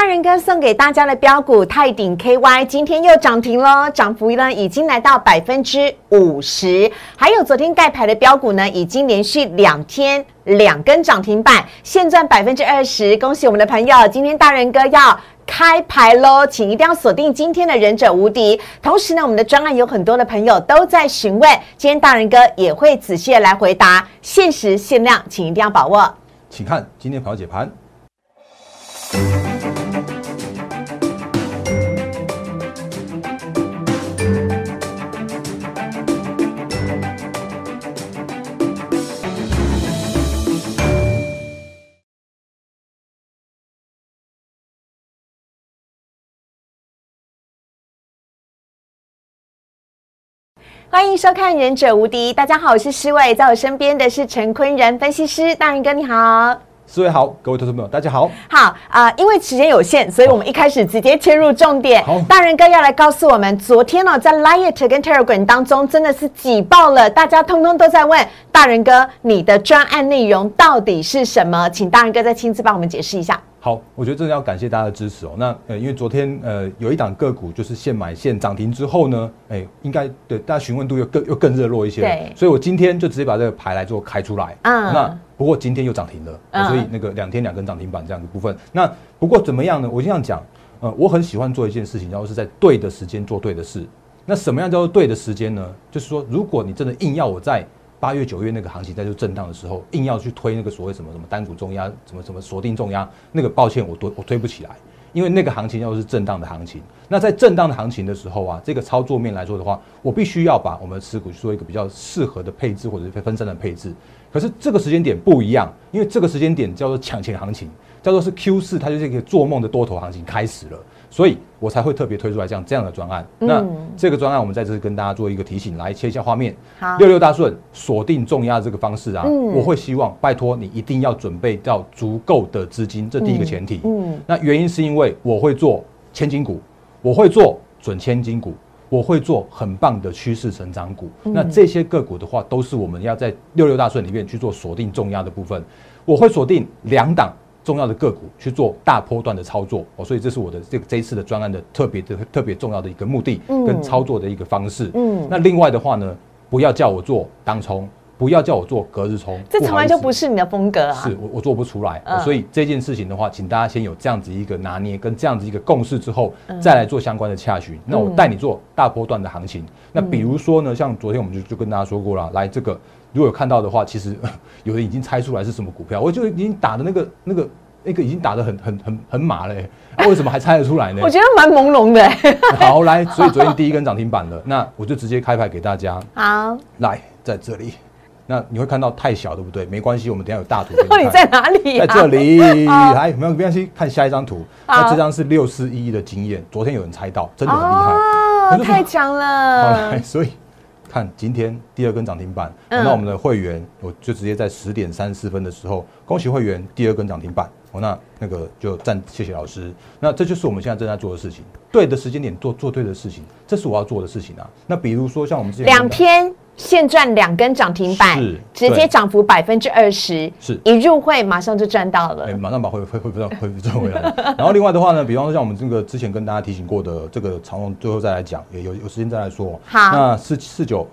大人哥送给大家的标股泰鼎 KY 今天又涨停喽，涨幅呢已经来到百分之五十。还有昨天盖牌的标股呢，已经连续两天两根涨停板，现赚百分之二十。恭喜我们的朋友，今天大人哥要开牌喽，请一定要锁定今天的忍者无敌。同时呢，我们的专案有很多的朋友都在询问，今天大人哥也会仔细的来回答，限时限量，请一定要把握。请看今天盘后解盘。欢迎收看《忍者无敌》，大家好，我是施伟，在我身边的是陈坤仁分析师，大人哥你好。四位好，各位投资朋友，大家好。好啊、因为时间有限，所以我们一开始直接切入重点好。大人哥要来告诉我们，昨天呢、在 Lite 跟 Telegram 当中真的是挤爆了，大家通通都在问大人哥，你的专案内容到底是什么？请大人哥再亲自帮我们解释一下。好，我觉得真的要感谢大家的支持哦。那呃，因为昨天呃有一档个股就是现买现涨停之后呢，哎，应该对大家询问度又更又更热络一些了。对所以我今天就直接把这个牌来做开出来。嗯那不过今天又涨停了，嗯所以那个两天两根涨停板这样的部分。那不过怎么样呢？我这样讲，呃，我很喜欢做一件事情，然后是在对的时间做对的事。那什么样叫做对的时间呢？就是说，如果你真的硬要我在八月、九月那个行情在做震荡的时候，硬要去推那个所谓什么什么单股重压、什么什么锁定重压，那个抱歉，我推我推不起来，因为那个行情要是震荡的行情。那在震荡的行情的时候啊，这个操作面来说的话，我必须要把我们持股去做一个比较适合的配置或者是分散的配置。可是这个时间点不一样，因为这个时间点叫做抢钱行情，叫做是 Q 四，它就是一个做梦的多头行情开始了，所以我才会特别推出来这样这样的专案。那这个专案我们在这里跟大家做一个提醒，来切一下画面。好六六大顺锁定重压这个方式啊，嗯我会希望拜托你一定要准备到足够的资金，这第一个前提。嗯嗯那原因是因为我会做千金股，我会做准千金股。我会做很棒的趋势成长股，嗯那这些个股的话，都是我们要在六六大顺里面去做锁定重压的部分。我会锁定两档重要的个股去做大波段的操作哦，所以这是我的这个这一次的专案的特别的特别重要的一个目的嗯跟操作的一个方式。嗯那另外的话呢，不要叫我做当冲，不要叫我做隔日冲，这从来就不是你的风格啊。是我我做不出来、嗯所以这件事情的话，请大家先有这样子一个拿捏跟这样子一个共识之后，嗯再来做相关的洽询。那我带你做大波段的行情。那比如说呢，像昨天我们就就跟大家说过了，来这个如果有看到的话，其实 有人已经猜出来是什么股票，我就已经打的那个那个那个已经打的很很很很麻嘞、欸，啊为什么还猜得出来呢我？觉得蛮朦胧的。好，来，所以昨天第一根涨停板了，那我就直接开牌给大家。好，来，在这里，那你会看到太小，对不对？没关系，我们等下有大图。到底在哪里、啊？在这里，好来，没有没关系，看下一张图。好那这张是六四一的经验，昨天有人猜到，真的很厉害。我哦，太强了好了来，。所以看今天第二根涨停板，嗯那我们的会员，我就直接在十点三十四分的时候，恭喜会员第二根涨停板。哦，那那个就赞，谢谢老师。那这就是我们现在正在做的事情，对的时间点做做对的事情，这是我要做的事情啊。那比如说像我们之前两天现赚两根涨停板是，直接对涨幅百分之二十，是一入会马上就赚到了哎、。马上把恢恢恢复到恢复赚回来。然后另外的话呢，比方说像我们这个之前跟大家提醒过的这个长龙，最后再来讲，也有有时间再来说。好那四四九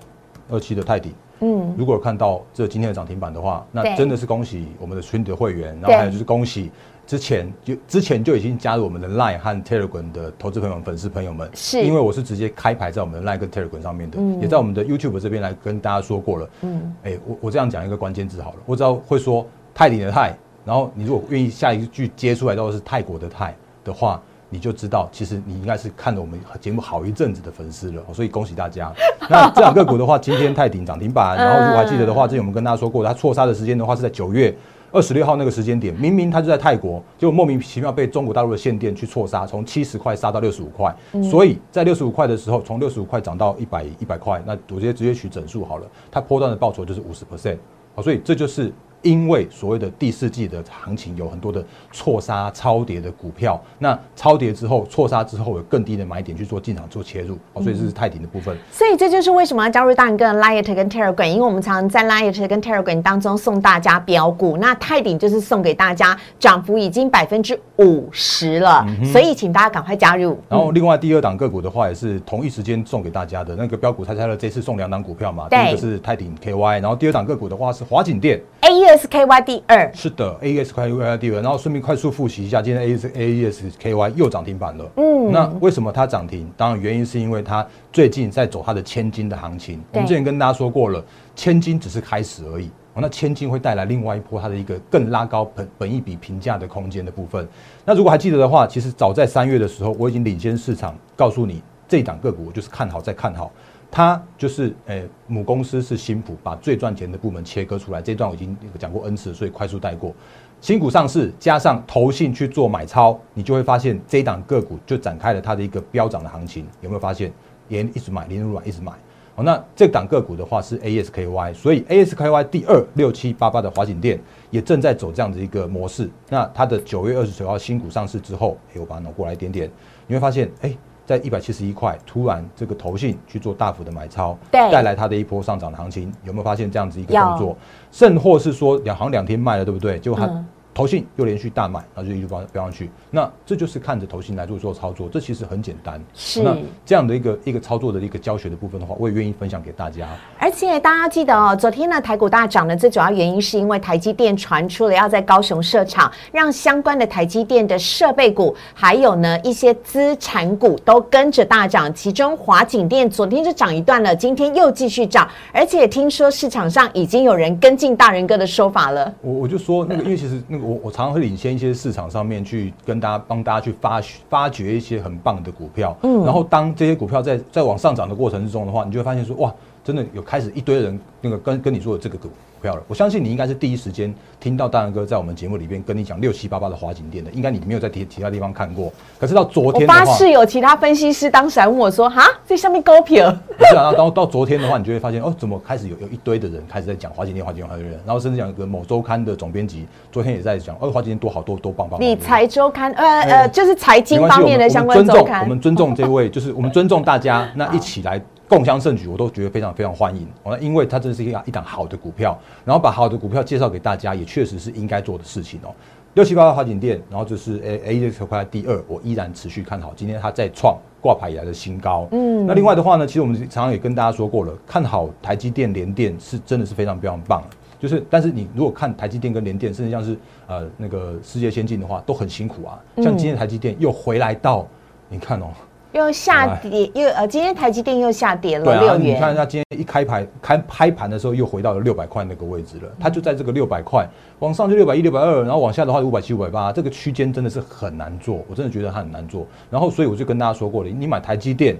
二七的泰鼎，嗯，如果看到这今天的涨停板的话，那真的是恭喜我们的群里的会员，然后还有就是恭喜之前就之前就已经加入我们的 Line 和 Telegram 的投资朋友们、粉丝朋友们，是。因为我是直接开牌在我们的 Line 跟 Telegram 上面的，嗯。也在我们的 YouTube 这边来跟大家说过了。嗯，哎、我我这样讲一个关键字好了，我只要会说泰鼎的泰，然后你如果愿意下一句接出来到是泰国的泰的话，你就知道其实你应该是看了我们节目好一阵子的粉丝了，所以恭喜大家。那这两个股的话，今天泰鼎涨停板，然后如果还记得的话，之前我们跟大家说过，它错杀的时间的话是在九月。二十六号那个时间点，明明它就在泰国，就莫名其妙被中国大陆的限电去错杀，从七十块杀到六十五块。所以在六十五块的时候，从六十五块涨到一百一百块，那我直接直接取整数好了，它波段的报酬就是五十 percent。好，所以这就是因为所谓的第四季的行情有很多的错杀超跌的股票，那超跌之后错杀之后有更低的买点去做进场做切入，哦，所以这是泰鼎的部分。所以这就是为什么要加入大人哥的 Light 跟 Telegram，因为我们常常在 Light 跟 Telegram 当中送大家标股，那泰鼎就是送给大家涨幅已经百分之五十了，所以请大家赶快加入。然后另外第二档个股的话，也是同一时间送给大家的那个标股猜猜乐，这次送两档股票嘛，第对一个是泰鼎 KY，然后第二档个股的话是华景店。A E S K Y 第二，是的，A E S 快 Y 第二，然后顺便快速复习一下，今天 A S A E S K Y 又涨停板了。嗯那为什么它涨停？当然原因是因为它最近在走它的千金的行情。我们之前跟大家说过了，千金只是开始而已。哦，那千金会带来另外一波它的一个更拉高本本一比评价的空间的部分。那如果还记得的话，其实早在三月的时候，我已经领先市场，告诉你这一档个股我就是看好再看好。它就是呃母公司是新普，把最赚钱的部门切割出来，这段我已经讲过 N 次，所以快速带过。新股上市加上投信去做买超，你就会发现这一档个股就展开了它的一个飙涨的行情。有没有发现？连一直买，连入买一直买。好，那这档个股的话是 ASKY，所以 ASKY 第二六七八八的华景店也正在走这样子一个模式。那它的九月二十九号新股上市之后，哎，我把它挪过来一点点，你会发现，哎，在一百七十一块，突然这个投信去做大幅的买超，对带来它的一波上涨的行情，有没有发现这样子一个动作？甚或是说两行两天卖了，对不对？结果它嗯投信又连续大买，然后就一路飙飙上去。那这就是看着投信来做做操作，这其实很简单。是那这样的一个一个操作的一个教学的部分的话，我也愿意分享给大家。而且大家记得哦，昨天呢台股大涨的最主要原因是因为台积电传出了要在高雄设厂，让相关的台积电的设备股，还有呢一些资产股都跟着大涨。其中华景电昨天就涨一段了，今天又继续涨，而且听说市场上已经有人跟进大人哥的说法了。我我就说那个，因为其实那个我我常常会领先一些市场上面去跟大家帮大家去发发掘一些很棒的股票，嗯，然后当这些股票在在往上涨的过程之中的话，你就会发现说哇，真的有开始一堆人那个跟跟你说的这个股票了。我相信你应该是第一时间听到大然哥在我们节目里边跟你讲六七八八的华景店的，应该你没有在其其他地方看过。可是到昨天的话，发誓有其他分析师当时还问我说：“哈，这上面高撇不是啊，到到昨天的话，你就会发现哦，怎么开始有有一堆的人开始在讲华景店、华景店、华景店，然后甚至讲一个某周刊的总编辑昨天也在讲，哦，华景店多好多多棒棒。棒理财周刊，呃呃，就是财经方面的相我们我们尊重，关周刊。我们尊重这位，就是我们尊重大家，那一起来共襄盛举，我都觉得非常非常欢迎。哦，那因为它真的是一个一档好的股票，然后把好的股票介绍给大家，也确实是应该做的事情哦。六七八八华景店，然后就是 A A 这块第二，我依然持续看好，今天它再创挂牌以来的新高。嗯，那另外的话呢，其实我们常常也跟大家说过了，看好台积电、联电是真的是非常非常棒。就是，但是你如果看台积电跟联电，甚至像是呃那个世界先进的话，都很辛苦啊。像今天台积电又回来到，你看哦，又下跌，又呃，今天台积电又下跌了六元。你看它今天一开盘开开盘的时候又回到了六百块那个位置了，它就在这个六百块往上就六百一、六百二，然后往下的话五百七、五百八，这个区间真的是很难做，我真的觉得它很难做。然后所以我就跟大家说过了，你买台积电，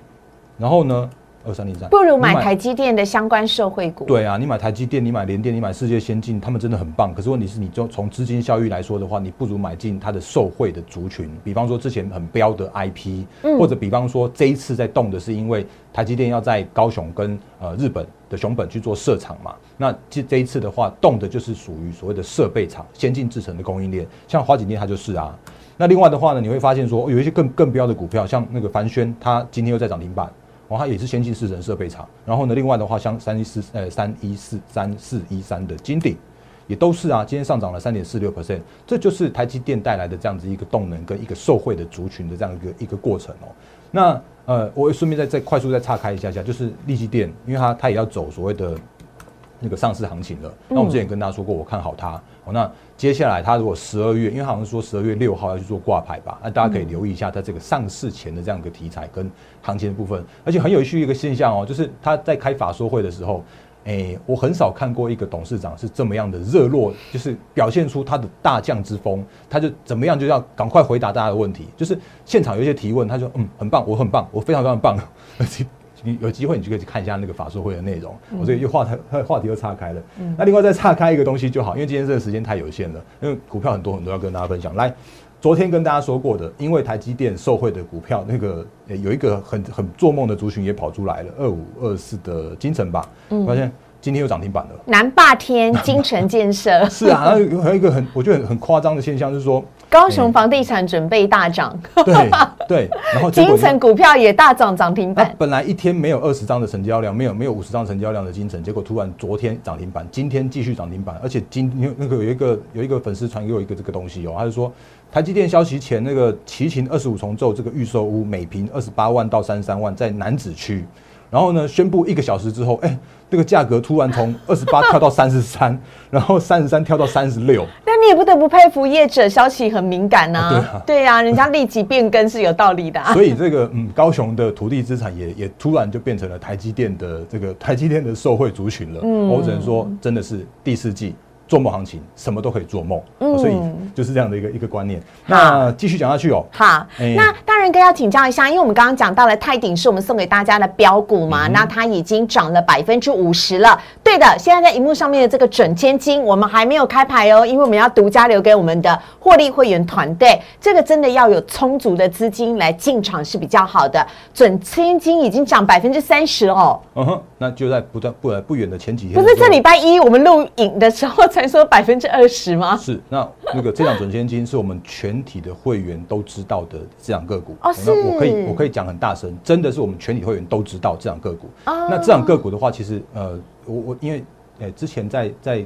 然后呢二三零三，不如买台积电的相关社会股。对啊，你买台积电，你买联电，你买世界先进，他们真的很棒。可是问题是，你就从资金效益来说的话，你不如买进它的受惠的族群，比方说之前很标的 IP，、或者比方说这一次在动的是因为台积电要在高雄跟呃日本的熊本去做设厂嘛。那这这一次的话，动的就是属于所谓的设备厂、先进制程的供应链，像华景电它就是啊。那另外的话呢，你会发现说有一些更更标的股票，像那个凡轩，它今天又在涨停板。哦，它也是先进式人设备厂。然后呢，另外的话，像三一四呃三一四三四一三的金鼎，也都是啊，今天上涨了三点四六 percent，这就是台积电带来的这样子一个动能跟一个受惠的族群的这样一个一个过程哦。那呃，我顺便再再快速再岔开一下下，就是利基电，因为它它也要走所谓的那个上市行情了。那我们之前也跟大家说过，我看好它。哦，那接下来它如果十二月，因为好像说十二月六号要去做挂牌吧，那大家可以留意一下它这个上市前的这样一个题材跟行情的部分。而且很有趣一个现象哦，就是他在开法说会的时候，诶，我很少看过一个董事长是这么样的热络，就是表现出他的大将之风，他就怎么样就要赶快回答大家的问题。就是现场有一些提问，他就嗯很棒，我很棒，我非常非常棒。你有机会你就可以去看一下那个法说会的内容。我这个又话题话题又岔开了。那另外再岔开一个东西就好，因为今天这个时间太有限了，因为股票很多很多要跟大家分享。来，昨天跟大家说过的，因为台积电受惠的股票，那个、呃有一个很很做梦的族群也跑出来了，二五二四的金城吧，发现今天又涨停板了。南霸天金城建设 是啊，然后有还有一个很我觉得很很夸张的现象，就是说，高雄房地产准备大涨，对对，然后 金城股票也大涨涨停板。本来一天没有二十张的成交量，没有没有五十张成交量的金城，结果突然昨天涨停板，今天继续涨停板，而且今天那个有一个有一个粉丝传给我一个这个东西哦，他就说台积电消息前那个齐秦二十五重奏这个预售屋每平二十八万到三十三万，在南子区，然后呢宣布一个小时之后，哎、这个价格突然从二十八 跳到三十三，然后三十三跳到三十六，那你也不得不佩服业者，消息很敏感呐、啊对啊对呀、人家立即变更是有道理的、啊。所以这个嗯，高雄的土地资产也也突然就变成了台积电的这个台积电的受惠族群了。嗯我只能说，真的是第四季做梦行情，什么都可以做梦。嗯所以就是这样的一个一个观念。那继续讲下去哦。好，哎那大仁哥要请教一下，因为我们刚刚讲到了泰鼎是我们送给大家的标股嗯嘛，那它已经涨了百分之五十了。对的，现在在荧幕上面的这个准千金，我们还没有开牌哦，因为我们要独家留给我们的获利会员团队，这个真的要有充足的资金来进场是比较好的。准千金已经涨百分之三十哦，嗯哼，那就在不断不不远的前几天不是这礼拜一我们录影的时候才说百分之二十吗？是那那个这档准千金是我们全体的会员都知道的这档个股。哦那我可以我可以讲很大声，真的是我们全体会员都知道这档个股。哦那这档个股的话，其实呃，我我因为呃之前在在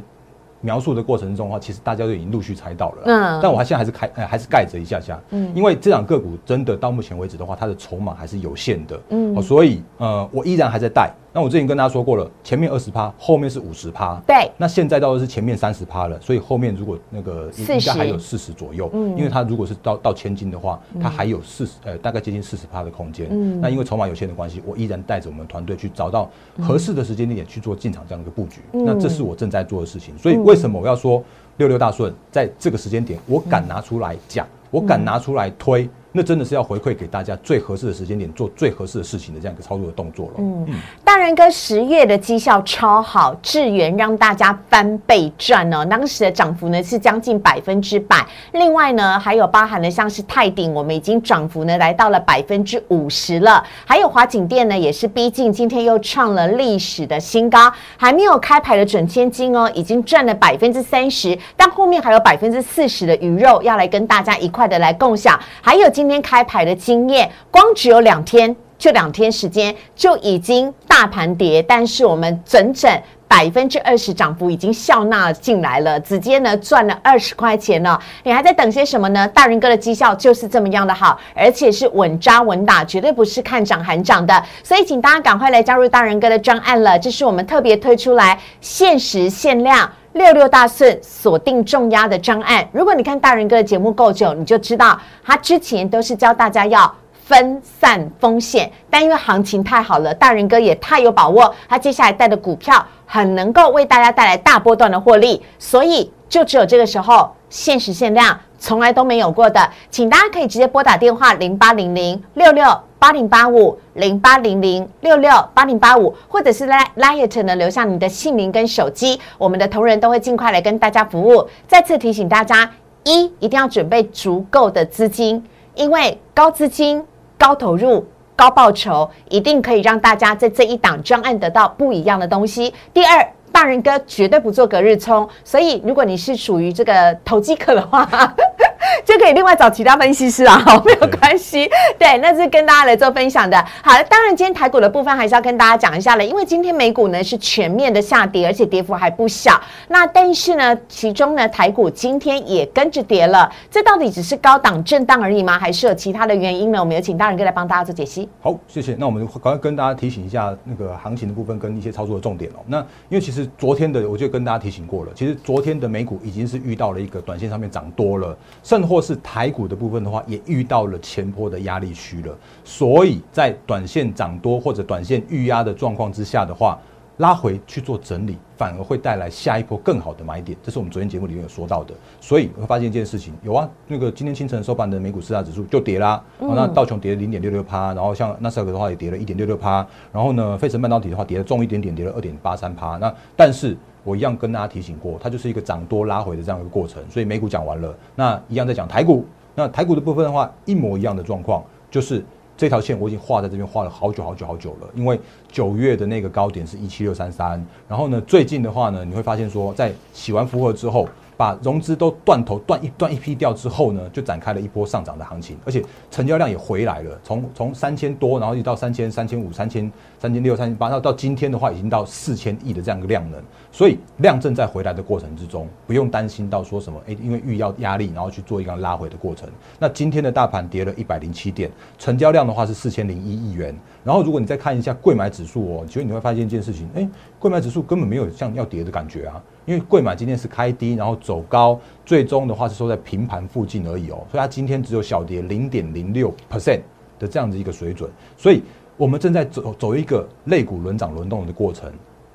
描述的过程中的话，其实大家都已经陆续猜到了。嗯但我还现在还是开呃还是盖着一下下。嗯因为这两个股真的到目前为止的话，它的筹码还是有限的。嗯哦，所以呃我依然还在带。那我之前跟大家说过了，前面二十趴，后面是五十趴。对那现在到的是前面三十趴了，所以后面如果那个应应该还有四十左右，嗯因为它如果是到到千金的话，它还有四十呃大概接近四十趴的空间。嗯那因为筹码有限的关系，我依然带着我们团队去找到合适的时间点去做进场这样的一个布局。嗯那这是我正在做的事情，所以为什么我要说六六大顺在这个时间点，我敢拿出来讲，我敢拿出来推。那真的是要回馈给大家最合适的时间点，做最合适的事情的这样一个操作的动作了。嗯，大人哥十月的绩效超好，智源让大家翻倍赚哦，当时的涨幅呢是将近百分之百。另外呢，还有包含了像是泰鼎，我们已经涨幅呢来到了百分之五十了。还有华景店呢，也是逼近，今天又创了历史的新高。还没有开牌的准千金哦，已经赚了百分之三十，但后面还有百分之四十的鱼肉要来跟大家一块的来共享。还有今天开牌的经验，光只有两天。就两天时间就已经大盘跌，但是我们整整百分之二十涨幅已经笑纳进来了，直接呢赚了二十块钱了。你还在等些什么呢？大人哥的绩效就是这么样的好，而且是稳扎稳打，绝对不是看涨喊涨的。所以请大家赶快来加入大人哥的专案了，这是我们特别推出来限时限量。六六大顺锁定重压的专案，如果你看大人哥的节目够久，你就知道他之前都是教大家要分散风险，但因为行情太好了，大人哥也太有把握，他接下来带的股票很能够为大家带来大波段的获利，所以就只有这个时候限时限量，从来都没有过的，请大家可以直接拨打电话零八零零六六八零八五零八零零六六八零八五，或者是来 Liet 呢留下你的姓名跟手机，我们的同仁都会尽快来跟大家服务。再次提醒大家，一一定要准备足够的资金，因为高资金。高投入、高报酬，一定可以让大家在这一档专案得到不一样的东西。第二，大人哥绝对不做隔日冲，所以如果你是属于这个投机客的话，就可以另外找其他分析师啊，好，没有关系。对，那是跟大家来做分享的。好，当然今天台股的部分还是要跟大家讲一下了，因为今天美股呢是全面的下跌，而且跌幅还不小。那但是呢，其中呢台股今天也跟着跌了，这到底只是高档震荡而已吗？还是有其他的原因呢？我们有请大人哥来帮大家做解析。好，谢谢。那我们赶快跟大家提醒一下那个行情的部分跟一些操作的重点哦。那因为其实昨天的我就跟大家提醒过了，其实昨天的美股已经是遇到了一个短线上面涨多了，甚或是台股的部分的话，也遇到了前坡的压力区了。所以在短线涨多或者短线预压的状况之下的话，拉回去做整理，反而会带来下一波更好的买点，这是我们昨天节目里面有说到的。所以会发现一件事情，有啊，那个今天清晨收盘的美股四大指数就跌啦，哦那道琼跌了零点六六趴，然后像纳斯达克的话也跌了一点六六趴，然后呢，费城半导体的话跌了重一点点，跌了二点八三趴。那但是我一样跟大家提醒过，它就是一个涨多拉回的这样一个过程。所以美股讲完了，那一样在讲台股。那台股的部分的话，一模一样的状况，就是这条线我已经画在这边画了好久好久好久了，因为九月的那个高点是一七六三三，然后呢，最近的话呢，你会发现说，在洗完符合之后。把融资都断头断一断一批掉之后呢，就展开了一波上涨的行情，而且成交量也回来了，从从三千多，然后一直到三千、三千五、三千、三千六、三千八，到到今天的话，已经到四千亿的这样一个量能，所以量正在回来的过程之中，不用担心到说什么，哎，因为预要压力，然后去做一个拉回的过程。那今天的大盘跌了一百零七点，成交量的话是四千零一亿元。然后如果你再看一下贵买指数哦，其实你会发现一件事情，哎，贵买指数根本没有像要跌的感觉啊。因为贵买今天是开低，然后走高，最终的话是收在平盘附近而已哦，所以它今天只有小跌零点零六 percent 的这样子一个水准，所以我们正在走走一个类股轮涨轮动的过程。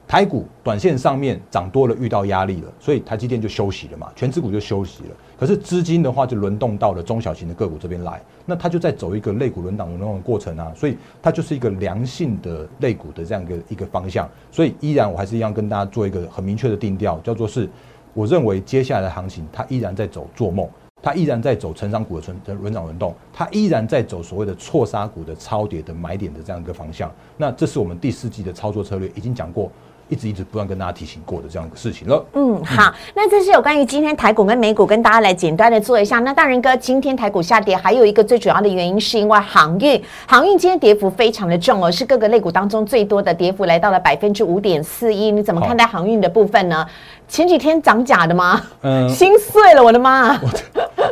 台股短线上面涨多了，遇到压力了，所以台积电就休息了嘛，全指股就休息了。可是资金的话就轮动到了中小型的个股这边来，那它就在走一个类股轮涨轮动的过程啊，所以它就是一个良性的类股的这样一个一个方向。所以依然我还是一样跟大家做一个很明确的定调，叫做是我认为接下来的行情它依然在走做梦，它依然在走成长股的轮轮涨轮动，它依然在走所谓的错杀股的超跌的买点的这样一个方向。那这是我们第四季的操作策略，已经讲过。一直一直不断跟大家提醒过的这样一个事情了。嗯，好，那这是有关于今天台股跟美股跟大家来简单的做一下。那大仁哥，今天台股下跌，还有一个最主要的原因是因为航运，航运今天跌幅非常的重哦，是各个类股当中最多的跌幅，来到了百分之五点四一。你怎么看待航运的部分呢？前几天涨假的吗？嗯，心碎了，我的妈！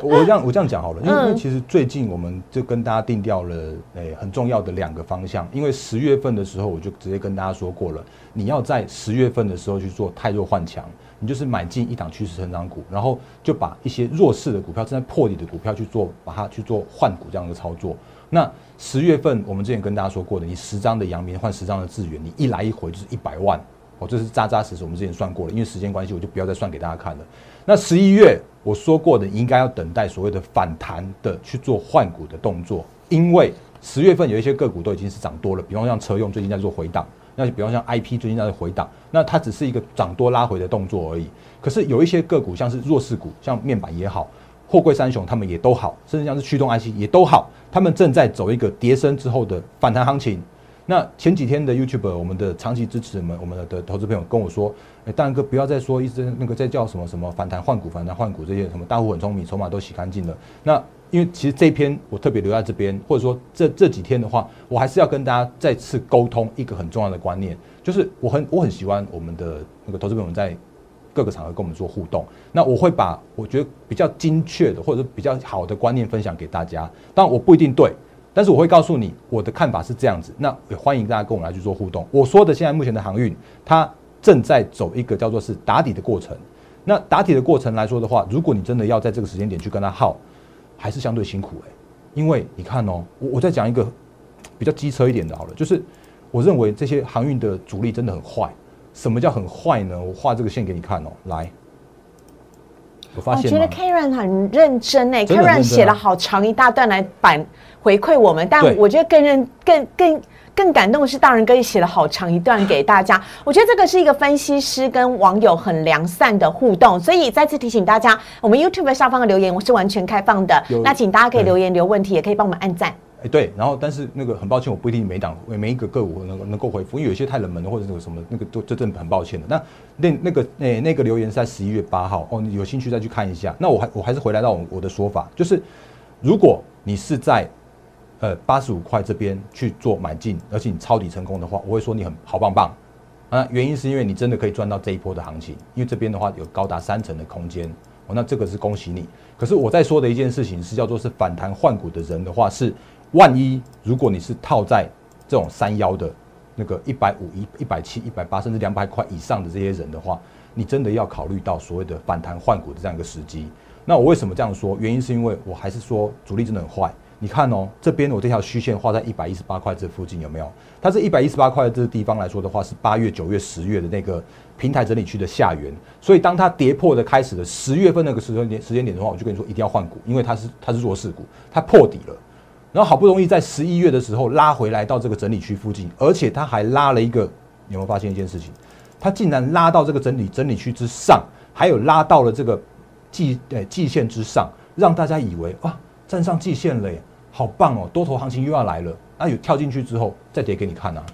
我这样我这样讲好了，因为其实最近我们就跟大家定掉了诶很重要的两个方向，因为十月份的时候我就直接跟大家说过了。你要在十月份的时候去做太弱换强，你就是买进一档趋势成长股，然后就把一些弱势的股票、正在破底的股票去做，把它去做换股这样的操作。那十月份我们之前跟大家说过的，你十张的阳明换十张的智源，你一来一回就是一百万哦，这是扎扎实实，我们之前算过了。因为时间关系，我就不要再算给大家看了。那十一月我说过的，应该要等待所谓的反弹的去做换股的动作，因为十月份有一些个股都已经是涨多了，比方像车用最近在做回档。那就比方像 I P 最近在回档，那它只是一个涨多拉回的动作而已。可是有一些个股，像是弱势股，像面板也好，货柜三雄他们也都好，甚至像是驱动 I C 也都好，他们正在走一个跌升之后的反弹行情。那前几天的 YouTube，我们的长期支持们，我们的投资朋友跟我说：“哎，大哥不要再说一直那个在叫什么什么反弹换股、反弹换股这些什么大户很聪明，筹码都洗干净了。”那因为其实这篇我特别留在这边，或者说这这几天的话，我还是要跟大家再次沟通一个很重要的观念，就是我很我很喜欢我们的那个投资朋友在各个场合跟我们做互动，那我会把我觉得比较精确的或者比较好的观念分享给大家，当然我不一定对，但是我会告诉你我的看法是这样子，那也欢迎大家跟我来去做互动。我说的现在目前的航运，它正在走一个叫做是打底的过程，那打底的过程来说的话，如果你真的要在这个时间点去跟它耗。还是相对辛苦哎，因为你看哦，我我再讲一个比较机车一点的，好了，就是我认为这些航运的主力真的很坏。什么叫很坏呢？我画这个线给你看哦，来，我发现我觉得 Karen 很认真哎，Karen 写了好长一大段来反回馈我们，但我觉得更认更更。更感动的是，大人哥也写了好长一段给大家。我觉得这个是一个分析师跟网友很良善的互动，所以再次提醒大家，我们 YouTube 下方的留言我是完全开放的。那请大家可以留言留问题，也可以帮我们按赞。哎，对，然后但是那个很抱歉，我不一定每档每一个个股能能够回复，因为有些太冷门的或者那个什么那个都这真的很抱歉的。那那那个那那个留言是在十一月八号哦，你有兴趣再去看一下。那我还我还是回来到我我的说法，就是如果你是在。呃，八十五块这边去做买进，而且你抄底成功的话，我会说你很好棒棒啊！原因是因为你真的可以赚到这一波的行情，因为这边的话有高达三成的空间哦，那这个是恭喜你。可是我在说的一件事情是叫做是反弹换股的人的话，是万一如果你是套在这种三幺的那个一百五一一百七一百八甚至两百块以上的这些人的话，你真的要考虑到所谓的反弹换股的这样一个时机。那我为什么这样说？原因是因为我还是说主力真的很坏。你看哦，这边我这条虚线画在一百一十八块这附近有没有？它这一百一十八块这个地方来说的话，是八月、九月、十月的那个平台整理区的下缘。所以当它跌破的开始的十月份那个时间点时间点的话，我就跟你说一定要换股，因为它是它是弱势股，它破底了。然后好不容易在十一月的时候拉回来到这个整理区附近，而且它还拉了一个，有没有发现一件事情？它竟然拉到这个整理整理区之上，还有拉到了这个季呃季线之上，让大家以为啊站上季线了耶。好棒哦，多头行情又要来了。那有跳进去之后再跌给你看啊，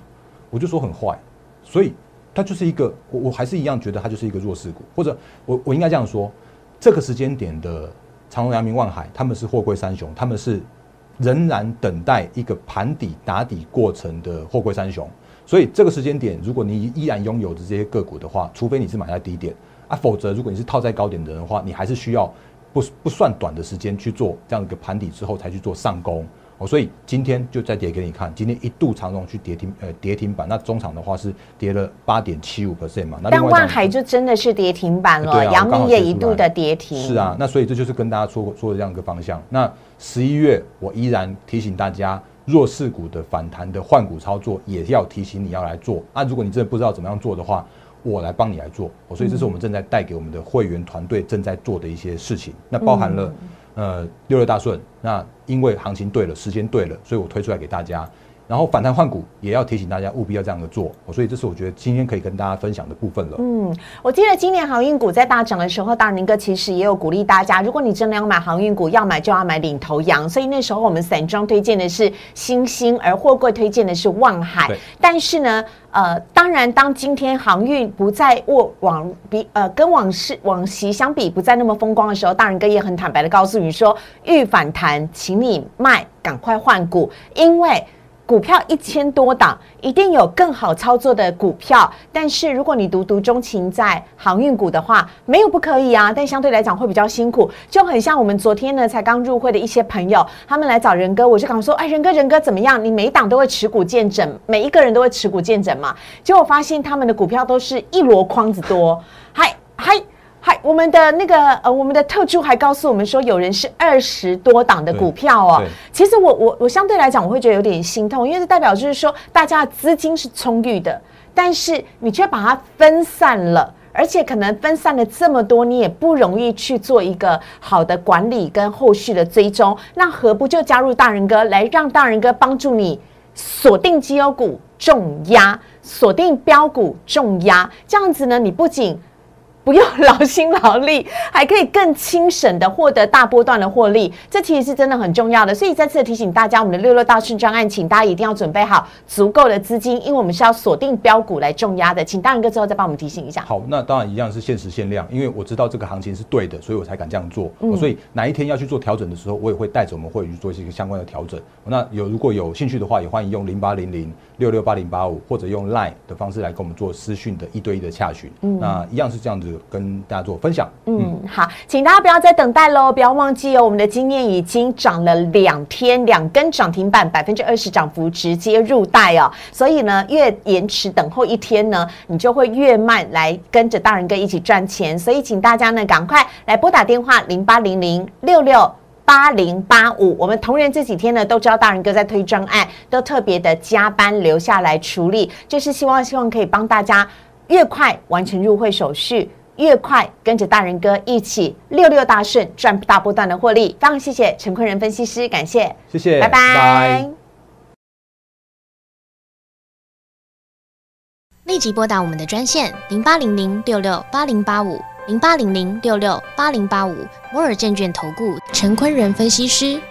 我就说很坏，所以它就是一个，我我还是一样觉得它就是一个弱势股，或者我我应该这样说，这个时间点的长隆、阳明、万海，他们是货柜三雄，他们是仍然等待一个盘底打底过程的货柜三雄。所以这个时间点，如果你依然拥有的这些个股的话，除非你是买在低点啊，否则如果你是套在高点的人的话，你还是需要不不算短的时间去做这样一个盘底之后才去做上攻哦。所以今天就再跌给你看，今天一度长荣去跌停呃跌停板，那中场的话是跌了八点七五 percent 嘛。但万海就真的是跌停板了，阳明也一度的跌停。是啊，那所以这就是跟大家说说的这样一个方向。那十一月我依然提醒大家。弱势股的反弹的换股操作，也要提醒你要来做。啊如果你真的不知道怎么样做的话，我来帮你来做。所以这是我们正在带给我们的会员团队正在做的一些事情。那包含了呃六六大顺。那因为行情对了，时间对了，所以我推出来给大家。然后反弹换股也要提醒大家务必要这样的做，所以这是我觉得今天可以跟大家分享的部分了。嗯，我记得今年航运股在大涨的时候，大宁哥其实也有鼓励大家，如果你真的要买航运股，要买就要买领头羊。所以那时候我们散装推荐的是新兴，而货柜推荐的是望海。但是呢，呃，当然当今天航运不再过往比呃跟往事往昔相比不再那么风光的时候，大仁哥也很坦白的告诉你说，遇反弹，请你卖，赶快换股，因为。股票一千多档，一定有更好操作的股票。但是如果你独独钟情在航运股的话，没有不可以啊，但相对来讲会比较辛苦，就很像我们昨天呢才刚入会的一些朋友，他们来找仁哥，我就讲说，哎，仁哥，仁哥怎么样？你每一档都会持股见证，每一个人都会持股见证嘛？结果发现他们的股票都是一箩筐子多，还还。还我们的那个呃，我们的特助还告诉我们说，有人是二十多档的股票哦。其实我我我相对来讲，我会觉得有点心痛，因为这代表就是说，大家的资金是充裕的，但是你却把它分散了，而且可能分散了这么多，你也不容易去做一个好的管理跟后续的追踪。那何不就加入大人哥，来让大人哥帮助你锁定绩优股重压，锁定标股重压，这样子呢？你不仅不用劳心劳力，还可以更轻省的获得大波段的获利，这其实是真的很重要的。所以再次提醒大家，我们的六六大顺专案，请大家一定要准备好足够的资金，因为我们是要锁定标股来重压的。请大仁哥之后再帮我们提醒一下。好，那当然一样是限时限量，因为我知道这个行情是对的，所以我才敢这样做。所以哪一天要去做调整的时候，我也会带着我们会员去做一些相关的调整。那有如果有兴趣的话，也欢迎用零八零零六六八零八五，或者用 Line 的方式来跟我们做私讯的一对一的洽询。那一样是这样子。跟大家做分享。嗯，好，请大家不要再等待喽，不要忘记哦，我们的经验已经涨了两天，两根涨停板，百分之二十涨幅直接入袋哦。所以呢，越延迟等候一天呢，你就会越慢来跟着大人哥一起赚钱。所以请大家呢，赶快来拨打电话零八零零六六八零八五。我们同仁这几天呢，都知道大人哥在推专案，都特别的加班留下来处理，就是希望希望可以帮大家越快完成入会手续。越快跟着大人哥一起六六大顺赚大波段的获利，非常谢谢陈坤仁分析师，感谢，谢谢，拜拜。立即拨打我们的专线零八零零六六八零八五。零八零零六六八零八五摩尔证券投顾陈坤仁分析师，